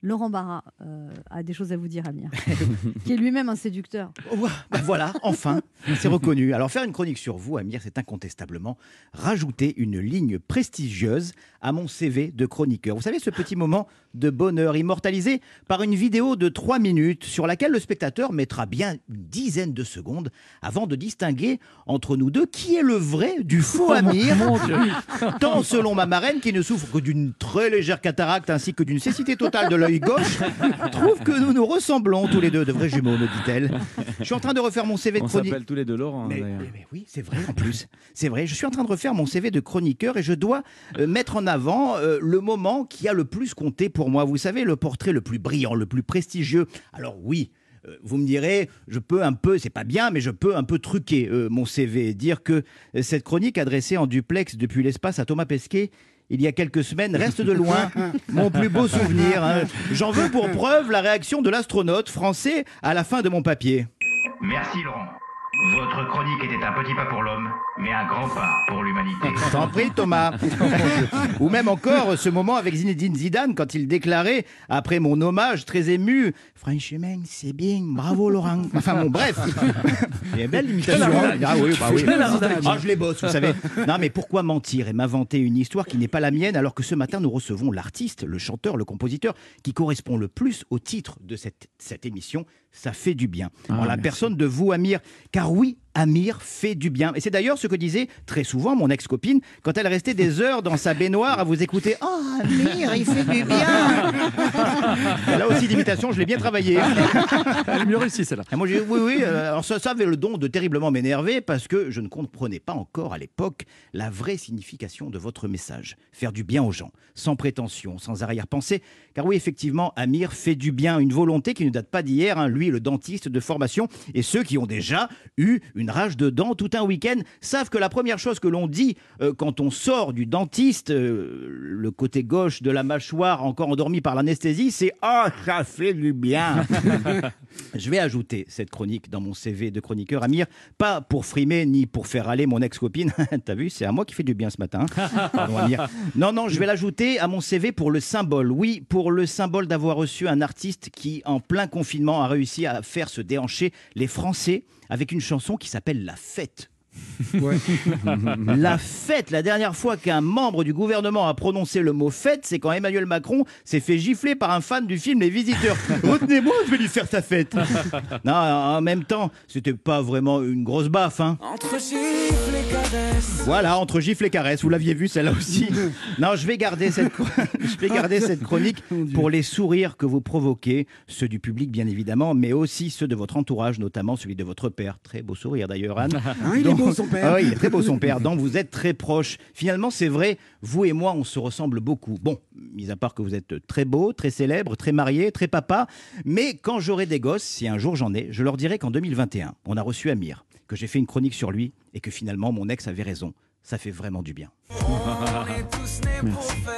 Laurent Barra euh, a des choses à vous dire, Amir, qui est lui-même un séducteur. Ben voilà, enfin, c'est reconnu. Alors faire une chronique sur vous, Amir, c'est incontestablement rajouter une ligne prestigieuse à mon CV de chroniqueur. Vous savez, ce petit moment de bonheur immortalisé par une vidéo de 3 minutes sur laquelle le spectateur mettra bien une dizaine de secondes avant de distinguer entre nous deux qui est le vrai du faux Amir. Tant selon ma marraine qui ne souffre que d'une très légère cataracte ainsi que d'une cécité totale de l'œil gauche, trouve que nous nous ressemblons tous les deux, de vrais jumeaux, me dit-elle. Je suis en train de refaire mon CV de On s'appelle tous les deux Laurent. Mais, d'ailleurs. mais- mais oui, c'est vrai en plus. C'est vrai, je suis en train de refaire mon CV de chroniqueur et je dois euh, mettre en avant euh, le moment qui a le plus compté pour moi. Vous savez, le portrait le plus brillant, le plus prestigieux. Alors oui. euh, Vous me direz, je peux un peu, c'est pas bien, mais je peux un peu truquer euh, mon CV, dire que cette chronique adressée en duplex depuis l'espace à Thomas Pesquet il y a quelques semaines reste de loin mon plus beau souvenir. hein. J'en veux pour preuve la réaction de l'astronaute français à la fin de mon papier. Merci Laurent. Votre chronique était un petit pas pour l'homme, mais un grand pas pour l'humanité. T'en prie, Thomas. Ou même encore ce moment avec Zinedine Zidane quand il déclarait, après mon hommage très ému, Franchement, c'est bien, bravo Laurent. Enfin bon, bref. C'est une belle imitation. hein. Ah oui, bah oui. Ah, je les bosse, vous savez. Non, mais pourquoi mentir et m'inventer une histoire qui n'est pas la mienne alors que ce matin nous recevons l'artiste, le chanteur, le compositeur qui correspond le plus au titre de cette, cette émission Ça fait du bien. en la personne de vous, Amir. Car oui, Amir fait du bien. Et c'est d'ailleurs ce que disait très souvent mon ex-copine quand elle restait des heures dans sa baignoire à vous écouter. Oh, Amir, il fait du bien. Là aussi, l'imitation, je l'ai bien travaillé. Elle est mieux réussie celle-là. Moi, j'ai oui, oui. euh, Alors ça, ça avait le don de terriblement m'énerver parce que je ne comprenais pas encore à l'époque la vraie signification de votre message. Faire du bien aux gens, sans prétention, sans arrière-pensée. Car oui, effectivement, Amir fait du bien, une volonté qui ne date pas d'hier. hein. Lui, le dentiste de formation, et ceux qui ont déjà eu une rage de dents tout un week-end savent que la première chose que l'on dit euh, quand on sort du dentiste, euh, le côté gauche de la mâchoire encore endormi par l'anesthésie, c'est ah ça fait du bien. Je vais ajouter cette chronique dans mon CV de chroniqueur Amir, pas pour frimer ni pour faire aller mon ex-copine. T'as vu, c'est à moi qui fait du bien ce matin. hein. Non, non, je vais l'ajouter à mon CV pour le symbole. Oui, pour le symbole d'avoir reçu un artiste qui, en plein confinement, a réussi à faire se déhancher les Français avec une chanson qui s'appelle La Fête. La fête, la dernière fois qu'un membre du gouvernement a prononcé le mot fête, c'est quand Emmanuel Macron s'est fait gifler par un fan du film Les Visiteurs. Retenez-moi, je vais lui faire sa fête. Non, en même temps, c'était pas vraiment une grosse baffe. Hein. Entre gifles. Voilà, entre gifle et caresse, vous l'aviez vu celle-là aussi. Non, je vais garder cette, chro- je vais garder cette chronique pour les sourires que vous provoquez, ceux du public bien évidemment, mais aussi ceux de votre entourage, notamment celui de votre père. Très beau sourire d'ailleurs, Anne. Hein, il est beau, son père. Ah oui, il est très beau son père, dont vous êtes très proche. Finalement, c'est vrai, vous et moi, on se ressemble beaucoup. Bon, mis à part que vous êtes très beau, très célèbre, très marié, très papa, mais quand j'aurai des gosses, si un jour j'en ai, je leur dirai qu'en 2021, on a reçu Amir, que j'ai fait une chronique sur lui et que finalement mon ex avait raison. Ça fait vraiment du bien. On est tous nés pour faire